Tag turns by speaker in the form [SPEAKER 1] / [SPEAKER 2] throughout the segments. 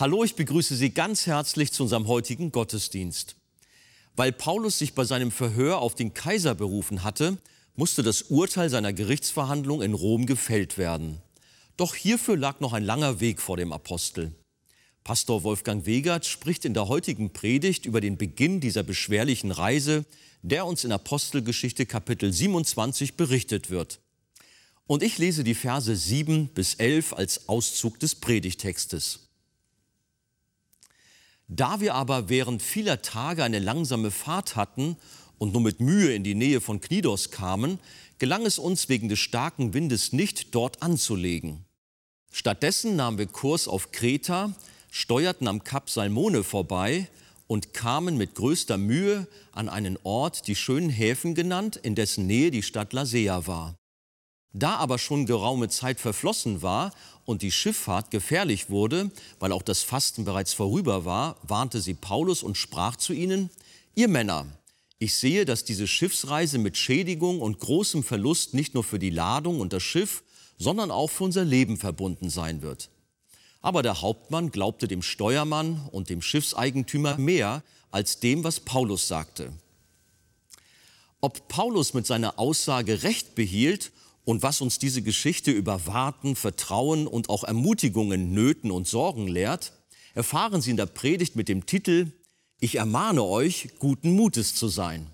[SPEAKER 1] Hallo, ich begrüße Sie ganz herzlich zu unserem heutigen Gottesdienst. Weil Paulus sich bei seinem Verhör auf den Kaiser berufen hatte, musste das Urteil seiner Gerichtsverhandlung in Rom gefällt werden. Doch hierfür lag noch ein langer Weg vor dem Apostel. Pastor Wolfgang Wegert spricht in der heutigen Predigt über den Beginn dieser beschwerlichen Reise, der uns in Apostelgeschichte Kapitel 27 berichtet wird. Und ich lese die Verse 7 bis 11 als Auszug des Predigtextes. Da wir aber während vieler Tage eine langsame Fahrt hatten und nur mit Mühe in die Nähe von Knidos kamen, gelang es uns wegen des starken Windes nicht, dort anzulegen. Stattdessen nahmen wir Kurs auf Kreta, steuerten am Kap Salmone vorbei und kamen mit größter Mühe an einen Ort, die schönen Häfen genannt, in dessen Nähe die Stadt Lasea war. Da aber schon geraume Zeit verflossen war und die Schifffahrt gefährlich wurde, weil auch das Fasten bereits vorüber war, warnte sie Paulus und sprach zu ihnen, ihr Männer, ich sehe, dass diese Schiffsreise mit Schädigung und großem Verlust nicht nur für die Ladung und das Schiff, sondern auch für unser Leben verbunden sein wird. Aber der Hauptmann glaubte dem Steuermann und dem Schiffseigentümer mehr als dem, was Paulus sagte. Ob Paulus mit seiner Aussage Recht behielt und was uns diese Geschichte über Warten, Vertrauen und auch Ermutigungen, Nöten und Sorgen lehrt, erfahren Sie in der Predigt mit dem Titel Ich ermahne euch, guten Mutes zu sein.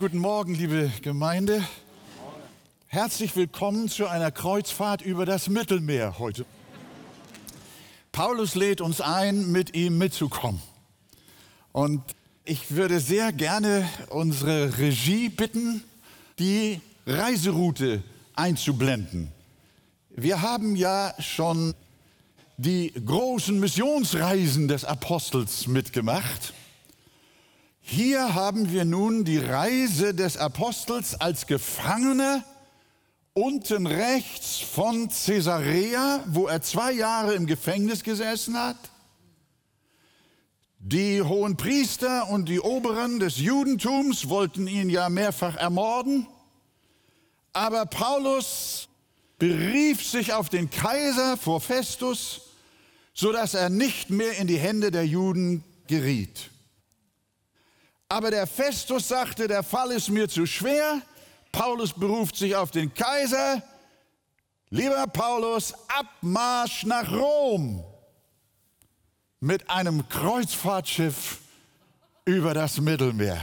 [SPEAKER 2] Guten Morgen, liebe Gemeinde. Herzlich willkommen zu einer Kreuzfahrt über das Mittelmeer heute. Paulus lädt uns ein, mit ihm mitzukommen. Und ich würde sehr gerne unsere Regie bitten, die Reiseroute einzublenden. Wir haben ja schon die großen Missionsreisen des Apostels mitgemacht. Hier haben wir nun die Reise des Apostels als Gefangener unten rechts von Caesarea, wo er zwei Jahre im Gefängnis gesessen hat die hohen Priester und die Oberen des Judentums wollten ihn ja mehrfach ermorden, aber Paulus berief sich auf den Kaiser vor Festus, so dass er nicht mehr in die Hände der Juden geriet. Aber der Festus sagte, der Fall ist mir zu schwer. Paulus beruft sich auf den Kaiser. Lieber Paulus, Abmarsch nach Rom mit einem Kreuzfahrtschiff über das Mittelmeer.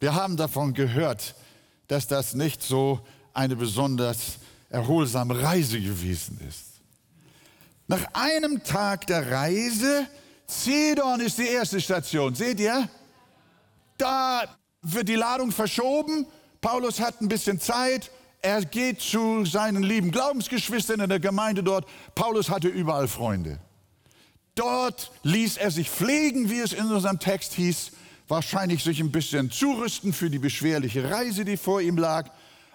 [SPEAKER 2] Wir haben davon gehört, dass das nicht so eine besonders erholsame Reise gewesen ist. Nach einem Tag der Reise, Zedon ist die erste Station, seht ihr? Da wird die Ladung verschoben, Paulus hat ein bisschen Zeit, er geht zu seinen lieben Glaubensgeschwistern in der Gemeinde dort. Paulus hatte überall Freunde. Dort ließ er sich pflegen, wie es in unserem Text hieß, wahrscheinlich sich ein bisschen zurüsten für die beschwerliche Reise, die vor ihm lag.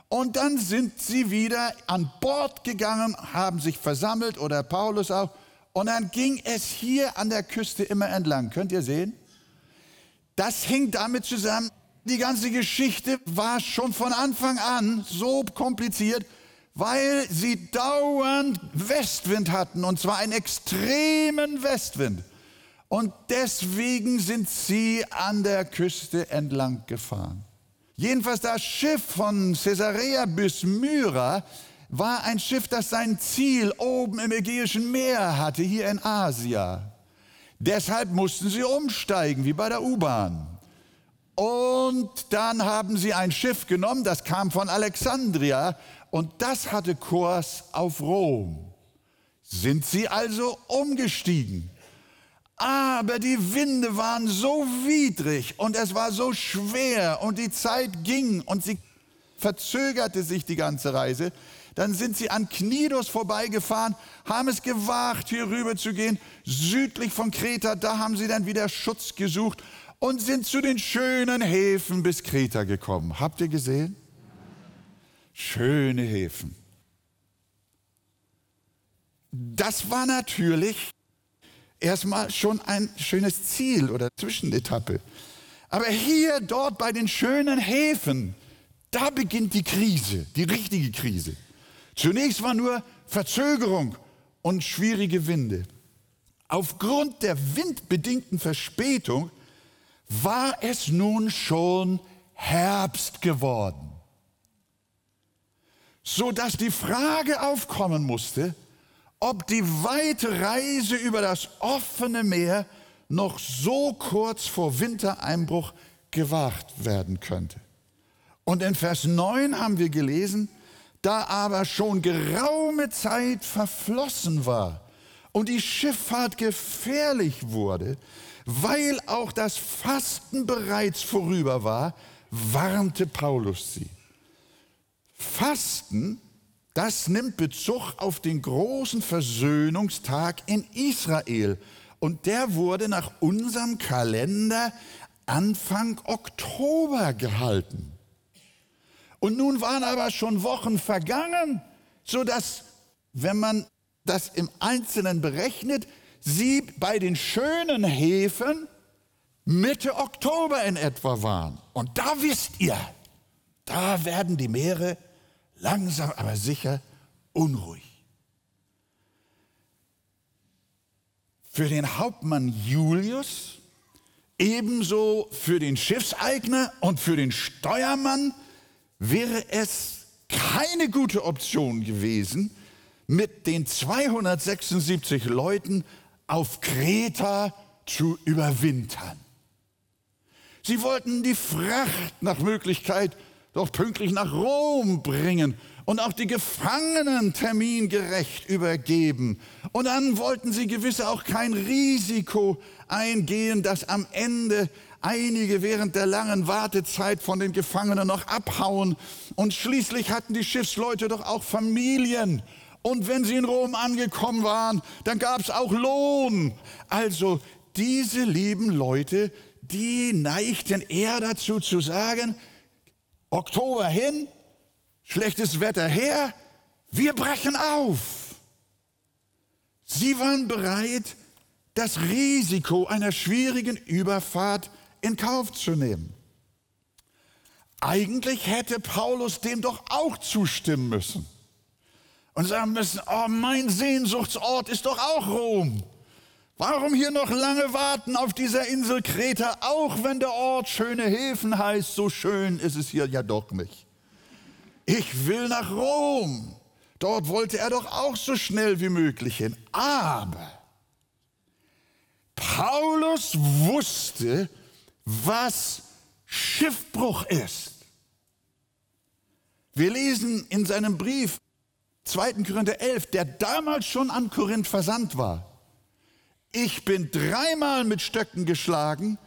[SPEAKER 2] Und dann sind sie wieder an Bord gegangen, haben sich versammelt oder Paulus auch. Und dann ging es hier an der Küste immer entlang. Könnt ihr sehen? Das hing damit zusammen, die ganze Geschichte war schon von Anfang an so kompliziert, weil sie dauernd Westwind hatten, und zwar einen extremen Westwind. Und deswegen sind sie an der Küste entlang gefahren. Jedenfalls das Schiff von Caesarea bis Myra war ein Schiff, das sein Ziel oben im Ägäischen Meer hatte, hier in Asia. Deshalb mussten sie umsteigen, wie bei der U-Bahn. Und dann haben sie ein Schiff genommen, das kam von Alexandria und das hatte Kurs auf Rom. Sind sie also umgestiegen? Aber die Winde waren so widrig und es war so schwer und die Zeit ging und sie verzögerte sich die ganze Reise. Dann sind sie an Knidos vorbeigefahren, haben es gewagt, hier rüber zu gehen, südlich von Kreta. Da haben sie dann wieder Schutz gesucht und sind zu den schönen Häfen bis Kreta gekommen. Habt ihr gesehen? schöne Häfen. Das war natürlich erstmal schon ein schönes Ziel oder Zwischenetappe. Aber hier, dort bei den schönen Häfen, Da beginnt die Krise, die richtige Krise. Zunächst war nur Verzögerung und schwierige Winde. Aufgrund der windbedingten Verspätung war es nun schon Herbst geworden, so dass die Frage aufkommen musste, ob die weite Reise über das offene Meer noch so kurz vor Wintereinbruch gewagt werden könnte. Und in Vers 9 haben wir gelesen, da aber schon geraume Zeit verflossen war und die Schifffahrt gefährlich wurde, weil auch das Fasten bereits vorüber war, warnte Paulus sie. Fasten, das nimmt Bezug auf den großen Versöhnungstag in Israel. Und der wurde nach unserem Kalender Anfang Oktober gehalten. Und nun waren aber schon Wochen vergangen, sodass, wenn man das im Einzelnen berechnet, sie bei den schönen Häfen Mitte Oktober in etwa waren. Und da wisst ihr, da werden die Meere langsam aber sicher unruhig. Für den Hauptmann Julius, ebenso für den Schiffseigner und für den Steuermann wäre es keine gute Option gewesen, mit den 276 Leuten auf Kreta zu überwintern. Sie wollten die Fracht nach Möglichkeit doch pünktlich nach Rom bringen und auch die Gefangenen termingerecht übergeben. Und dann wollten sie gewiss auch kein Risiko eingehen, dass am Ende einige während der langen Wartezeit von den Gefangenen noch abhauen. Und schließlich hatten die Schiffsleute doch auch Familien und wenn sie in Rom angekommen waren, dann gab es auch Lohn. Also diese lieben Leute, die neigten eher dazu zu sagen, Oktober hin, schlechtes Wetter her, wir brechen auf. Sie waren bereit, das Risiko einer schwierigen Überfahrt in Kauf zu nehmen. Eigentlich hätte Paulus dem doch auch zustimmen müssen und sagen müssen, oh, mein Sehnsuchtsort ist doch auch Rom. Warum hier noch lange warten auf dieser Insel Kreta, auch wenn der Ort schöne Häfen heißt, so schön ist es hier ja doch nicht. Ich will nach Rom. Dort wollte er doch auch so schnell wie möglich hin. Aber Paulus wusste, was Schiffbruch ist. Wir lesen in seinem Brief 2. Korinther 11, der damals schon an Korinth versandt war. Ich bin dreimal mit Stöcken geschlagen,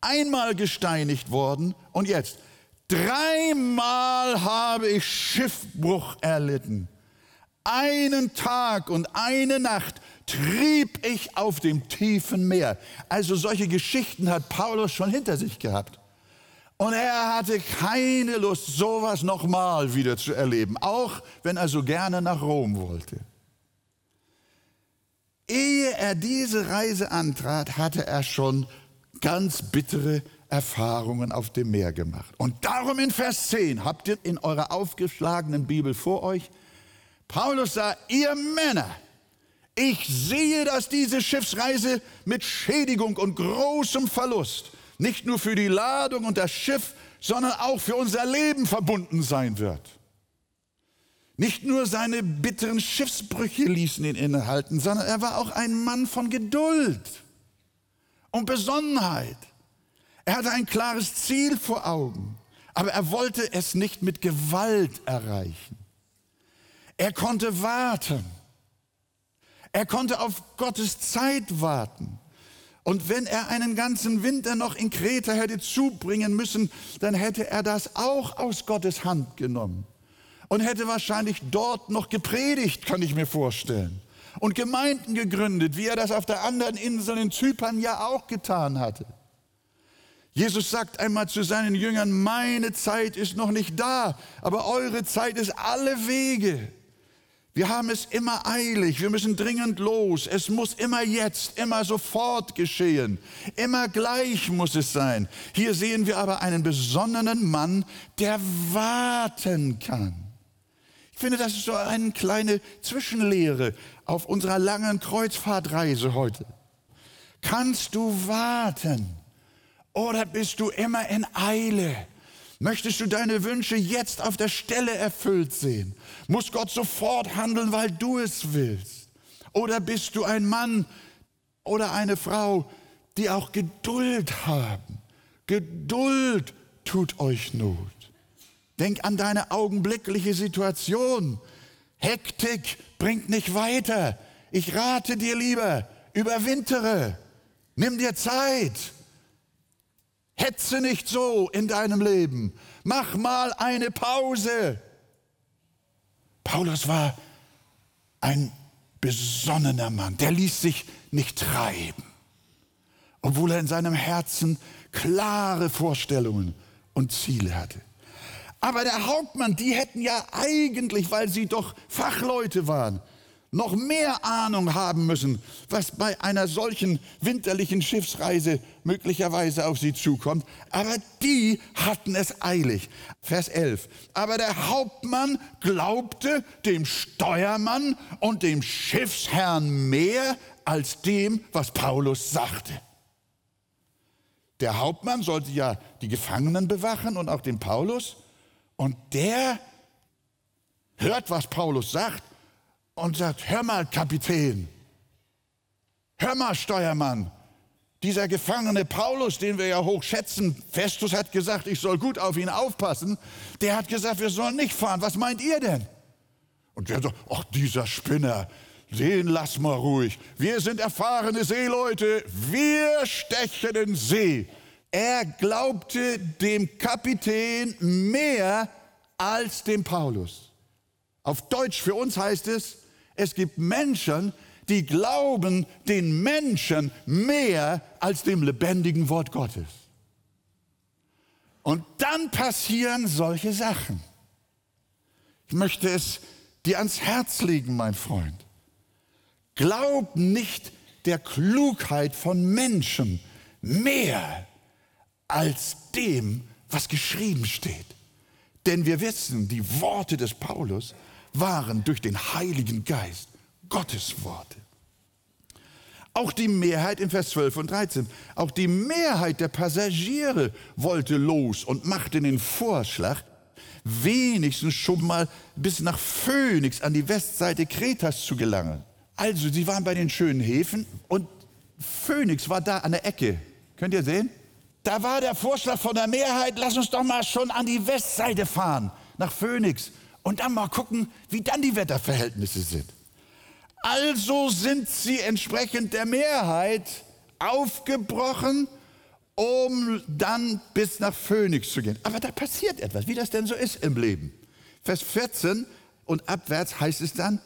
[SPEAKER 2] einmal gesteinigt worden und jetzt dreimal habe ich Schiffbruch erlitten. Einen Tag und eine Nacht trieb ich auf dem tiefen Meer. Also solche Geschichten hat Paulus schon hinter sich gehabt. Und er hatte keine Lust, sowas nochmal wieder zu erleben, auch wenn er so gerne nach Rom wollte. Ehe er diese Reise antrat, hatte er schon ganz bittere Erfahrungen auf dem Meer gemacht. Und darum in Vers 10 habt ihr in eurer aufgeschlagenen Bibel vor euch, Paulus sah, ihr Männer, ich sehe, dass diese Schiffsreise mit Schädigung und großem Verlust nicht nur für die Ladung und das Schiff, sondern auch für unser Leben verbunden sein wird. Nicht nur seine bitteren Schiffsbrüche ließen ihn innehalten, sondern er war auch ein Mann von Geduld und Besonnenheit. Er hatte ein klares Ziel vor Augen, aber er wollte es nicht mit Gewalt erreichen. Er konnte warten. Er konnte auf Gottes Zeit warten. Und wenn er einen ganzen Winter noch in Kreta hätte zubringen müssen, dann hätte er das auch aus Gottes Hand genommen und hätte wahrscheinlich dort noch gepredigt, kann ich mir vorstellen. Und Gemeinden gegründet, wie er das auf der anderen Insel in Zypern ja auch getan hatte. Jesus sagt einmal zu seinen Jüngern, meine Zeit ist noch nicht da, aber eure Zeit ist alle Wege. Wir haben es immer eilig, wir müssen dringend los, es muss immer jetzt, immer sofort geschehen, immer gleich muss es sein. Hier sehen wir aber einen besonnenen Mann, der warten kann. Ich finde, das ist so eine kleine Zwischenlehre auf unserer langen Kreuzfahrtreise heute. Kannst du warten oder bist du immer in Eile? Möchtest du deine Wünsche jetzt auf der Stelle erfüllt sehen? Muss Gott sofort handeln, weil du es willst? Oder bist du ein Mann oder eine Frau, die auch Geduld haben? Geduld tut euch Not. Denk an deine augenblickliche Situation. Hektik bringt nicht weiter. Ich rate dir lieber, überwintere. Nimm dir Zeit. Hetze nicht so in deinem Leben. Mach mal eine Pause. Paulus war ein besonnener Mann, der ließ sich nicht treiben, obwohl er in seinem Herzen klare Vorstellungen und Ziele hatte. Aber der Hauptmann, die hätten ja eigentlich, weil sie doch Fachleute waren, noch mehr Ahnung haben müssen, was bei einer solchen winterlichen Schiffsreise möglicherweise auf sie zukommt. Aber die hatten es eilig. Vers 11. Aber der Hauptmann glaubte dem Steuermann und dem Schiffsherrn mehr als dem, was Paulus sagte. Der Hauptmann sollte ja die Gefangenen bewachen und auch den Paulus. Und der hört, was Paulus sagt und sagt, hör mal, Kapitän, hör mal, Steuermann, dieser Gefangene Paulus, den wir ja hoch schätzen, Festus hat gesagt, ich soll gut auf ihn aufpassen, der hat gesagt, wir sollen nicht fahren. Was meint ihr denn? Und der sagt, ach, dieser Spinner, den lass mal ruhig. Wir sind erfahrene Seeleute, wir stechen in See. Er glaubte dem Kapitän mehr als dem Paulus. Auf Deutsch für uns heißt es, es gibt Menschen, die glauben den Menschen mehr als dem lebendigen Wort Gottes. Und dann passieren solche Sachen. Ich möchte es dir ans Herz legen, mein Freund. Glaub nicht der Klugheit von Menschen mehr als dem, was geschrieben steht. Denn wir wissen, die Worte des Paulus waren durch den Heiligen Geist Gottes Worte. Auch die Mehrheit in Vers 12 und 13, auch die Mehrheit der Passagiere wollte los und machte den Vorschlag, wenigstens schon mal bis nach Phönix an die Westseite Kretas zu gelangen. Also, sie waren bei den schönen Häfen und Phönix war da an der Ecke. Könnt ihr sehen? Da war der Vorschlag von der Mehrheit, lass uns doch mal schon an die Westseite fahren, nach Phönix und dann mal gucken, wie dann die Wetterverhältnisse sind. Also sind sie entsprechend der Mehrheit aufgebrochen, um dann bis nach Phönix zu gehen. Aber da passiert etwas, wie das denn so ist im Leben. Vers 14 und abwärts heißt es dann,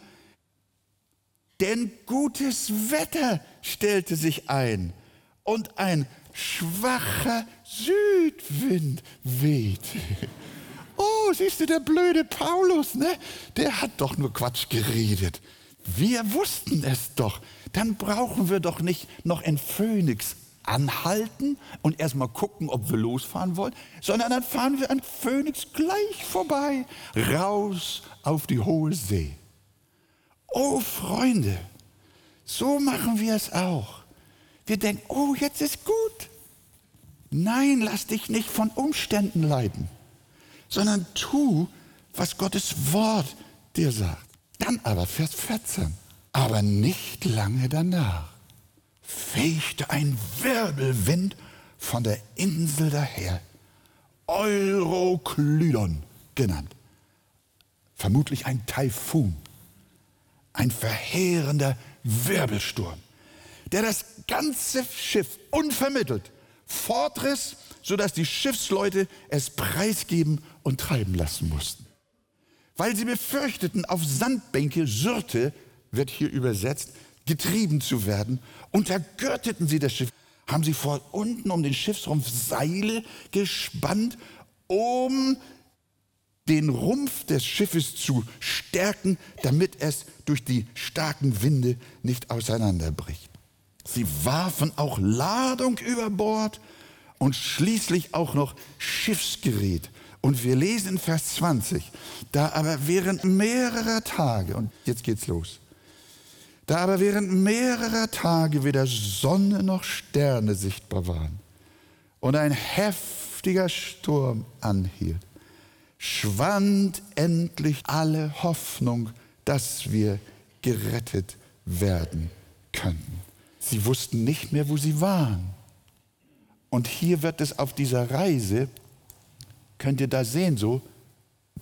[SPEAKER 2] denn gutes Wetter stellte sich ein und ein schwacher Südwind wehte. Oh, siehst du, der blöde Paulus, ne? Der hat doch nur Quatsch geredet. Wir wussten es doch. Dann brauchen wir doch nicht noch in Phoenix anhalten und erstmal gucken, ob wir losfahren wollen, sondern dann fahren wir an Phoenix gleich vorbei, raus auf die hohe See. Oh Freunde, so machen wir es auch. Wir denken, oh, jetzt ist gut. Nein, lass dich nicht von Umständen leiten, sondern tu, was Gottes Wort dir sagt. Dann aber Vers 14. Aber nicht lange danach fegte ein Wirbelwind von der Insel daher, Euroklydon genannt. Vermutlich ein Taifun, ein verheerender Wirbelsturm, der das ganze Schiff unvermittelt fortriss, sodass die Schiffsleute es preisgeben und treiben lassen mussten weil sie befürchteten, auf Sandbänke, Syrte wird hier übersetzt, getrieben zu werden, untergürteten sie das Schiff, haben sie vor unten um den Schiffsrumpf Seile gespannt, um den Rumpf des Schiffes zu stärken, damit es durch die starken Winde nicht auseinanderbricht. Sie warfen auch Ladung über Bord und schließlich auch noch Schiffsgerät. Und wir lesen in Vers 20, da aber während mehrerer Tage, und jetzt geht's los, da aber während mehrerer Tage weder Sonne noch Sterne sichtbar waren und ein heftiger Sturm anhielt, schwand endlich alle Hoffnung, dass wir gerettet werden könnten. Sie wussten nicht mehr, wo sie waren. Und hier wird es auf dieser Reise, könnt ihr da sehen, so,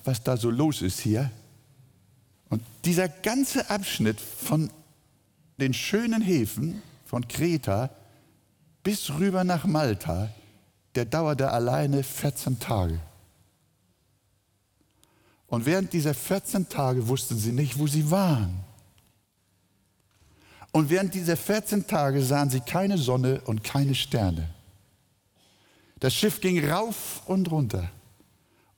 [SPEAKER 2] was da so los ist hier. Und dieser ganze Abschnitt von den schönen Häfen von Kreta bis rüber nach Malta, der dauerte alleine 14 Tage. Und während dieser 14 Tage wussten sie nicht, wo sie waren. Und während dieser 14 Tage sahen sie keine Sonne und keine Sterne. Das Schiff ging rauf und runter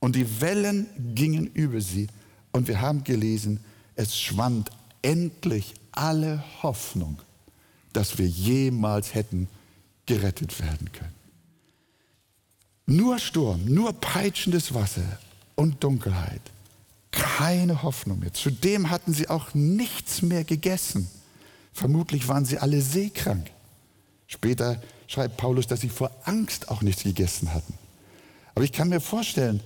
[SPEAKER 2] und die Wellen gingen über sie. Und wir haben gelesen, es schwand endlich alle Hoffnung, dass wir jemals hätten gerettet werden können. Nur Sturm, nur peitschendes Wasser und Dunkelheit keine Hoffnung mehr. Zudem hatten sie auch nichts mehr gegessen. Vermutlich waren sie alle seekrank. Später schreibt Paulus, dass sie vor Angst auch nichts gegessen hatten. Aber ich kann mir vorstellen,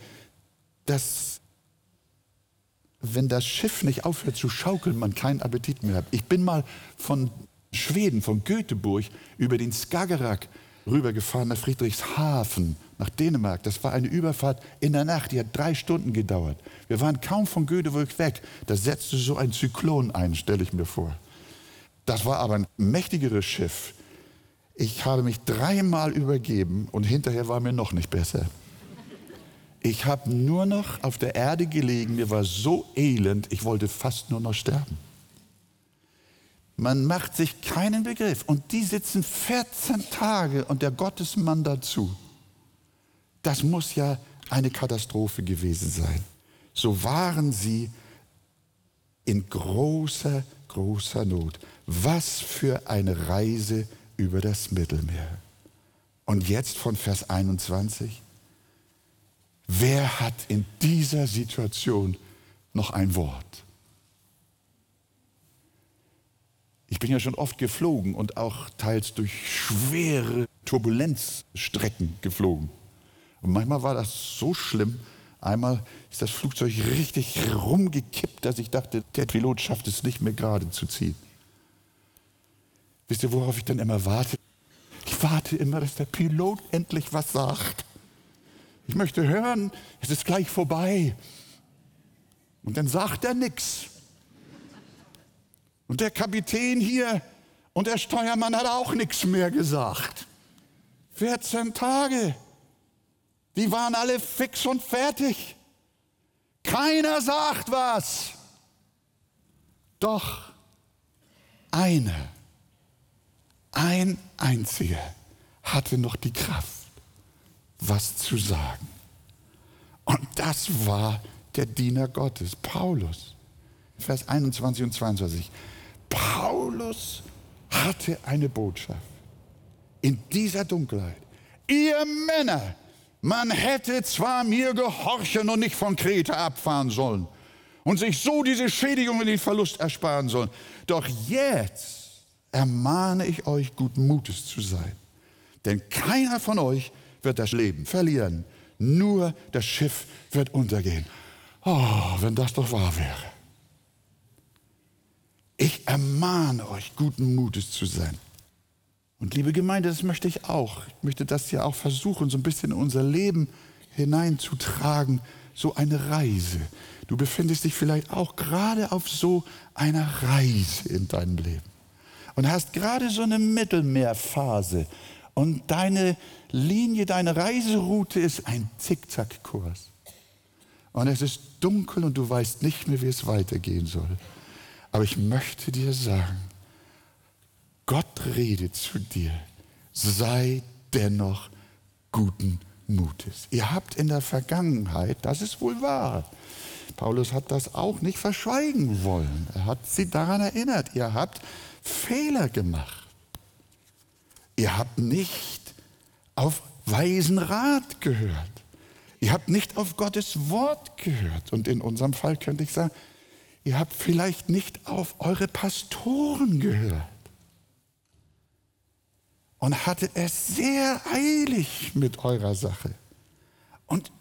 [SPEAKER 2] dass wenn das Schiff nicht aufhört zu schaukeln, man keinen Appetit mehr hat. Ich bin mal von Schweden, von Göteborg, über den Skagerrak rübergefahren nach Friedrichshafen, nach Dänemark. Das war eine Überfahrt in der Nacht, die hat drei Stunden gedauert. Wir waren kaum von Göteborg weg. Da setzte so ein Zyklon ein, stelle ich mir vor. Das war aber ein mächtigeres Schiff. Ich habe mich dreimal übergeben und hinterher war mir noch nicht besser. Ich habe nur noch auf der Erde gelegen, mir war so elend, ich wollte fast nur noch sterben. Man macht sich keinen Begriff. Und die sitzen 14 Tage und der Gottesmann dazu. Das muss ja eine Katastrophe gewesen sein. So waren sie in großer, großer Not. Was für eine Reise über das Mittelmeer. Und jetzt von Vers 21. Wer hat in dieser Situation noch ein Wort? Ich bin ja schon oft geflogen und auch teils durch schwere Turbulenzstrecken geflogen. Und manchmal war das so schlimm. Einmal ist das Flugzeug richtig rumgekippt, dass ich dachte, der Pilot schafft es nicht mehr gerade zu ziehen. Wisst ihr, worauf ich dann immer warte? Ich warte immer, dass der Pilot endlich was sagt. Ich möchte hören, es ist gleich vorbei. Und dann sagt er nichts. Und der Kapitän hier und der Steuermann hat auch nichts mehr gesagt. 14 Tage. Die waren alle fix und fertig. Keiner sagt was. Doch einer, ein einziger hatte noch die Kraft, was zu sagen. Und das war der Diener Gottes, Paulus. Vers 21 und 22. Paulus hatte eine Botschaft in dieser Dunkelheit. Ihr Männer, man hätte zwar mir gehorchen und nicht von Kreta abfahren sollen und sich so diese Schädigung und den Verlust ersparen sollen. Doch jetzt ermahne ich euch, guten Mutes zu sein. Denn keiner von euch wird das Leben verlieren. Nur das Schiff wird untergehen. Oh, wenn das doch wahr wäre. Ich ermahne euch, guten Mutes zu sein. Und liebe Gemeinde, das möchte ich auch. Ich möchte das ja auch versuchen, so ein bisschen in unser Leben hineinzutragen. So eine Reise. Du befindest dich vielleicht auch gerade auf so einer Reise in deinem Leben. Und hast gerade so eine Mittelmeerphase. Und deine Linie, deine Reiseroute ist ein Zickzackkurs. Und es ist dunkel und du weißt nicht mehr, wie es weitergehen soll. Aber ich möchte dir sagen, Gott redet zu dir, sei dennoch guten Mutes. Ihr habt in der Vergangenheit, das ist wohl wahr, Paulus hat das auch nicht verschweigen wollen. Er hat sie daran erinnert, ihr habt Fehler gemacht. Ihr habt nicht auf weisen Rat gehört. Ihr habt nicht auf Gottes Wort gehört. Und in unserem Fall könnte ich sagen, ihr habt vielleicht nicht auf eure Pastoren gehört. Und hattet es sehr eilig mit eurer Sache. Und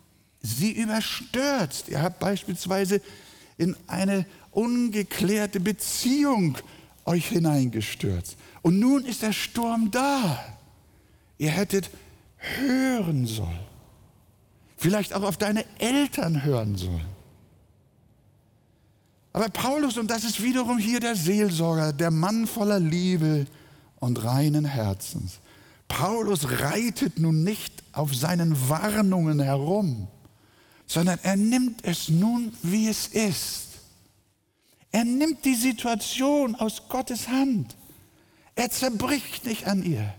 [SPEAKER 2] sie überstürzt. Ihr habt beispielsweise in eine ungeklärte Beziehung euch hineingestürzt. Und nun ist der Sturm da. Ihr hättet hören sollen. Vielleicht auch auf deine Eltern hören sollen. Aber Paulus, und das ist wiederum hier der Seelsorger, der Mann voller Liebe und reinen Herzens. Paulus reitet nun nicht auf seinen Warnungen herum, sondern er nimmt es nun, wie es ist. Er nimmt die Situation aus Gottes Hand. Er zerbricht nicht an ihr.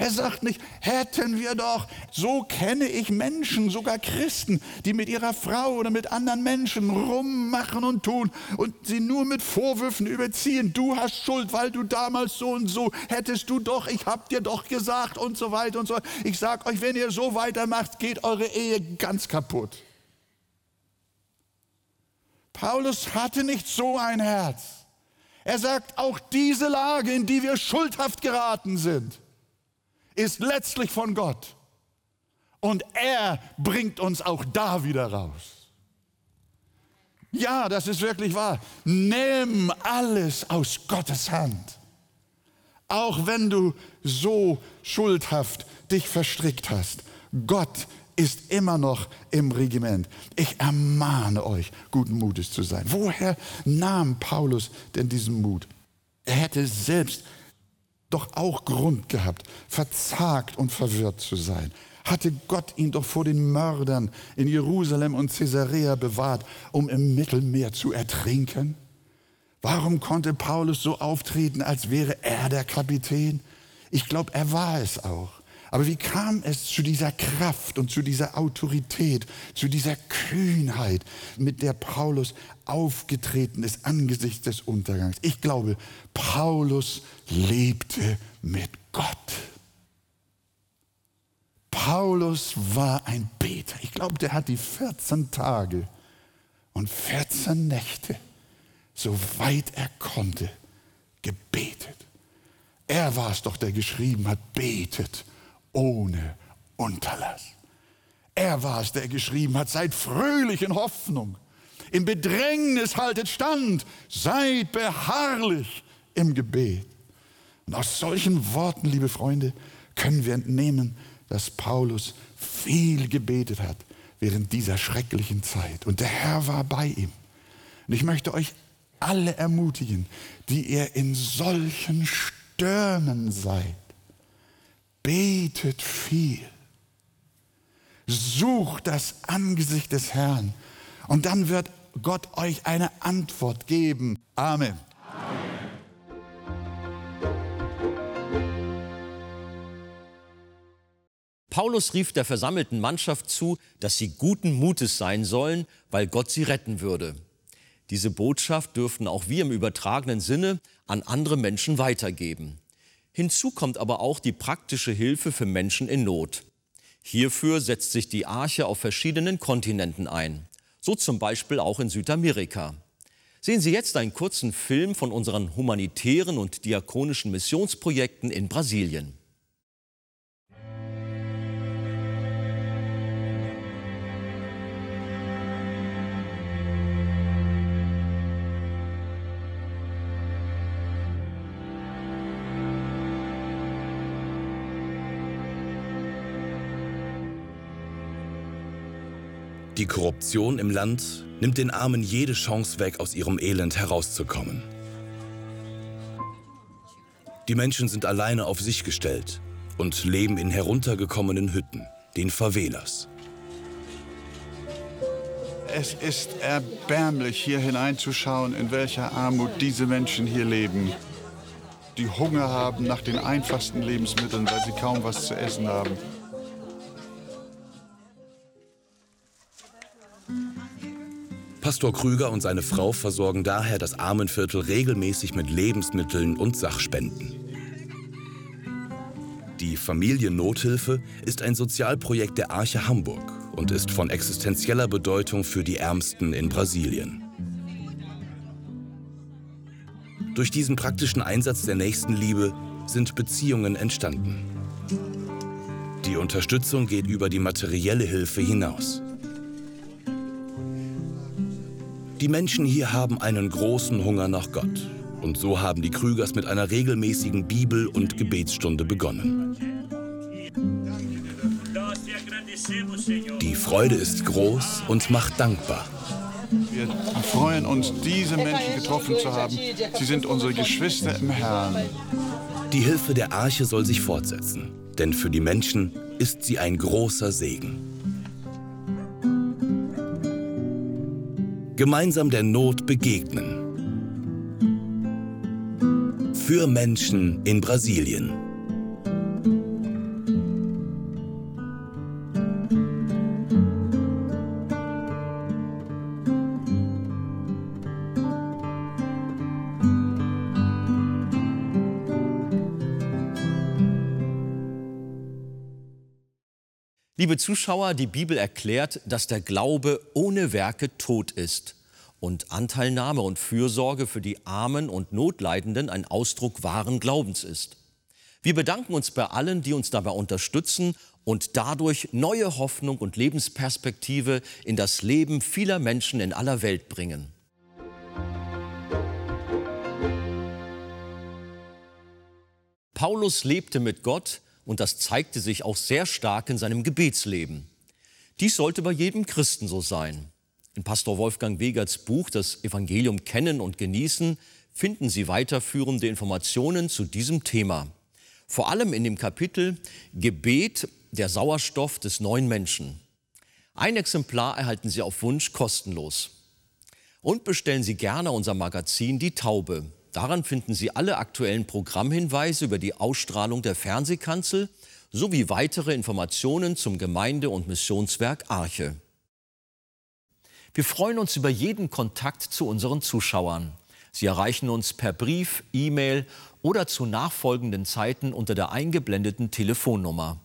[SPEAKER 2] Er sagt nicht, hätten wir doch, so kenne ich Menschen, sogar Christen, die mit ihrer Frau oder mit anderen Menschen rummachen und tun und sie nur mit Vorwürfen überziehen. Du hast Schuld, weil du damals so und so hättest du doch, ich hab dir doch gesagt und so weiter und so. Ich sag euch, wenn ihr so weitermacht, geht eure Ehe ganz kaputt. Paulus hatte nicht so ein Herz. Er sagt, auch diese Lage, in die wir schuldhaft geraten sind, ist letztlich von Gott. Und er bringt uns auch da wieder raus. Ja, das ist wirklich wahr. Nimm alles aus Gottes Hand. Auch wenn du so schuldhaft dich verstrickt hast. Gott ist immer noch im Regiment. Ich ermahne euch, guten Mutes zu sein. Woher nahm Paulus denn diesen Mut? Er hätte selbst doch auch Grund gehabt, verzagt und verwirrt zu sein. Hatte Gott ihn doch vor den Mördern in Jerusalem und Caesarea bewahrt, um im Mittelmeer zu ertrinken? Warum konnte Paulus so auftreten, als wäre er der Kapitän? Ich glaube, er war es auch. Aber wie kam es zu dieser Kraft und zu dieser Autorität, zu dieser Kühnheit, mit der Paulus aufgetreten ist angesichts des Untergangs? Ich glaube, Paulus lebte mit Gott. Paulus war ein Beter. Ich glaube, der hat die 14 Tage und 14 Nächte, soweit er konnte, gebetet. Er war es doch, der geschrieben hat, betet ohne Unterlass. Er war es, der geschrieben hat, seid fröhlich in Hoffnung, in Bedrängnis haltet stand, seid beharrlich im Gebet. Und aus solchen Worten, liebe Freunde, können wir entnehmen, dass Paulus viel gebetet hat während dieser schrecklichen Zeit. Und der Herr war bei ihm. Und ich möchte euch alle ermutigen, die ihr in solchen Stürmen seid, betet viel. Sucht das Angesicht des Herrn und dann wird Gott euch eine Antwort geben. Amen.
[SPEAKER 1] Paulus rief der versammelten Mannschaft zu, dass sie guten Mutes sein sollen, weil Gott sie retten würde. Diese Botschaft dürften auch wir im übertragenen Sinne an andere Menschen weitergeben. Hinzu kommt aber auch die praktische Hilfe für Menschen in Not. Hierfür setzt sich die Arche auf verschiedenen Kontinenten ein, so zum Beispiel auch in Südamerika. Sehen Sie jetzt einen kurzen Film von unseren humanitären und diakonischen Missionsprojekten in Brasilien.
[SPEAKER 3] Die Korruption im Land nimmt den Armen jede Chance weg, aus ihrem Elend herauszukommen. Die Menschen sind alleine auf sich gestellt und leben in heruntergekommenen Hütten, den Favelas.
[SPEAKER 2] Es ist erbärmlich, hier hineinzuschauen, in welcher Armut diese Menschen hier leben. Die Hunger haben nach den einfachsten Lebensmitteln, weil sie kaum was zu essen haben.
[SPEAKER 3] Pastor Krüger und seine Frau versorgen daher das Armenviertel regelmäßig mit Lebensmitteln und Sachspenden. Die Familiennothilfe ist ein Sozialprojekt der Arche Hamburg und ist von existenzieller Bedeutung für die Ärmsten in Brasilien. Durch diesen praktischen Einsatz der Nächstenliebe sind Beziehungen entstanden. Die Unterstützung geht über die materielle Hilfe hinaus. Die Menschen hier haben einen großen Hunger nach Gott. Und so haben die Krügers mit einer regelmäßigen Bibel- und Gebetsstunde begonnen. Die Freude ist groß und macht dankbar.
[SPEAKER 2] Wir freuen uns, diese Menschen getroffen zu haben. Sie sind unsere Geschwister im Herrn.
[SPEAKER 3] Die Hilfe der Arche soll sich fortsetzen, denn für die Menschen ist sie ein großer Segen. Gemeinsam der Not begegnen. Für Menschen in Brasilien.
[SPEAKER 1] Liebe Zuschauer, die Bibel erklärt, dass der Glaube ohne Werke tot ist und Anteilnahme und Fürsorge für die Armen und Notleidenden ein Ausdruck wahren Glaubens ist. Wir bedanken uns bei allen, die uns dabei unterstützen und dadurch neue Hoffnung und Lebensperspektive in das Leben vieler Menschen in aller Welt bringen. Paulus lebte mit Gott und das zeigte sich auch sehr stark in seinem Gebetsleben. Dies sollte bei jedem Christen so sein. In Pastor Wolfgang Wegerts Buch Das Evangelium kennen und genießen finden Sie weiterführende Informationen zu diesem Thema. Vor allem in dem Kapitel Gebet, der Sauerstoff des neuen Menschen. Ein Exemplar erhalten Sie auf Wunsch kostenlos. Und bestellen Sie gerne unser Magazin Die Taube. Daran finden Sie alle aktuellen Programmhinweise über die Ausstrahlung der Fernsehkanzel sowie weitere Informationen zum Gemeinde- und Missionswerk Arche. Wir freuen uns über jeden Kontakt zu unseren Zuschauern. Sie erreichen uns per Brief, E-Mail oder zu nachfolgenden Zeiten unter der eingeblendeten Telefonnummer.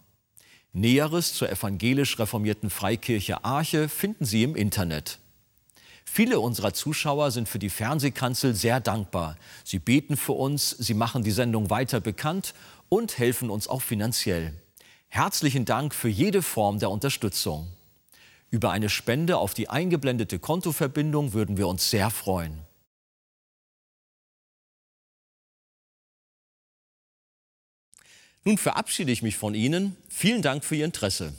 [SPEAKER 1] Näheres zur evangelisch reformierten Freikirche Arche finden Sie im Internet. Viele unserer Zuschauer sind für die Fernsehkanzel sehr dankbar. Sie beten für uns, sie machen die Sendung weiter bekannt und helfen uns auch finanziell. Herzlichen Dank für jede Form der Unterstützung. Über eine Spende auf die eingeblendete Kontoverbindung würden wir uns sehr freuen. Nun verabschiede ich mich von Ihnen. Vielen Dank für Ihr Interesse.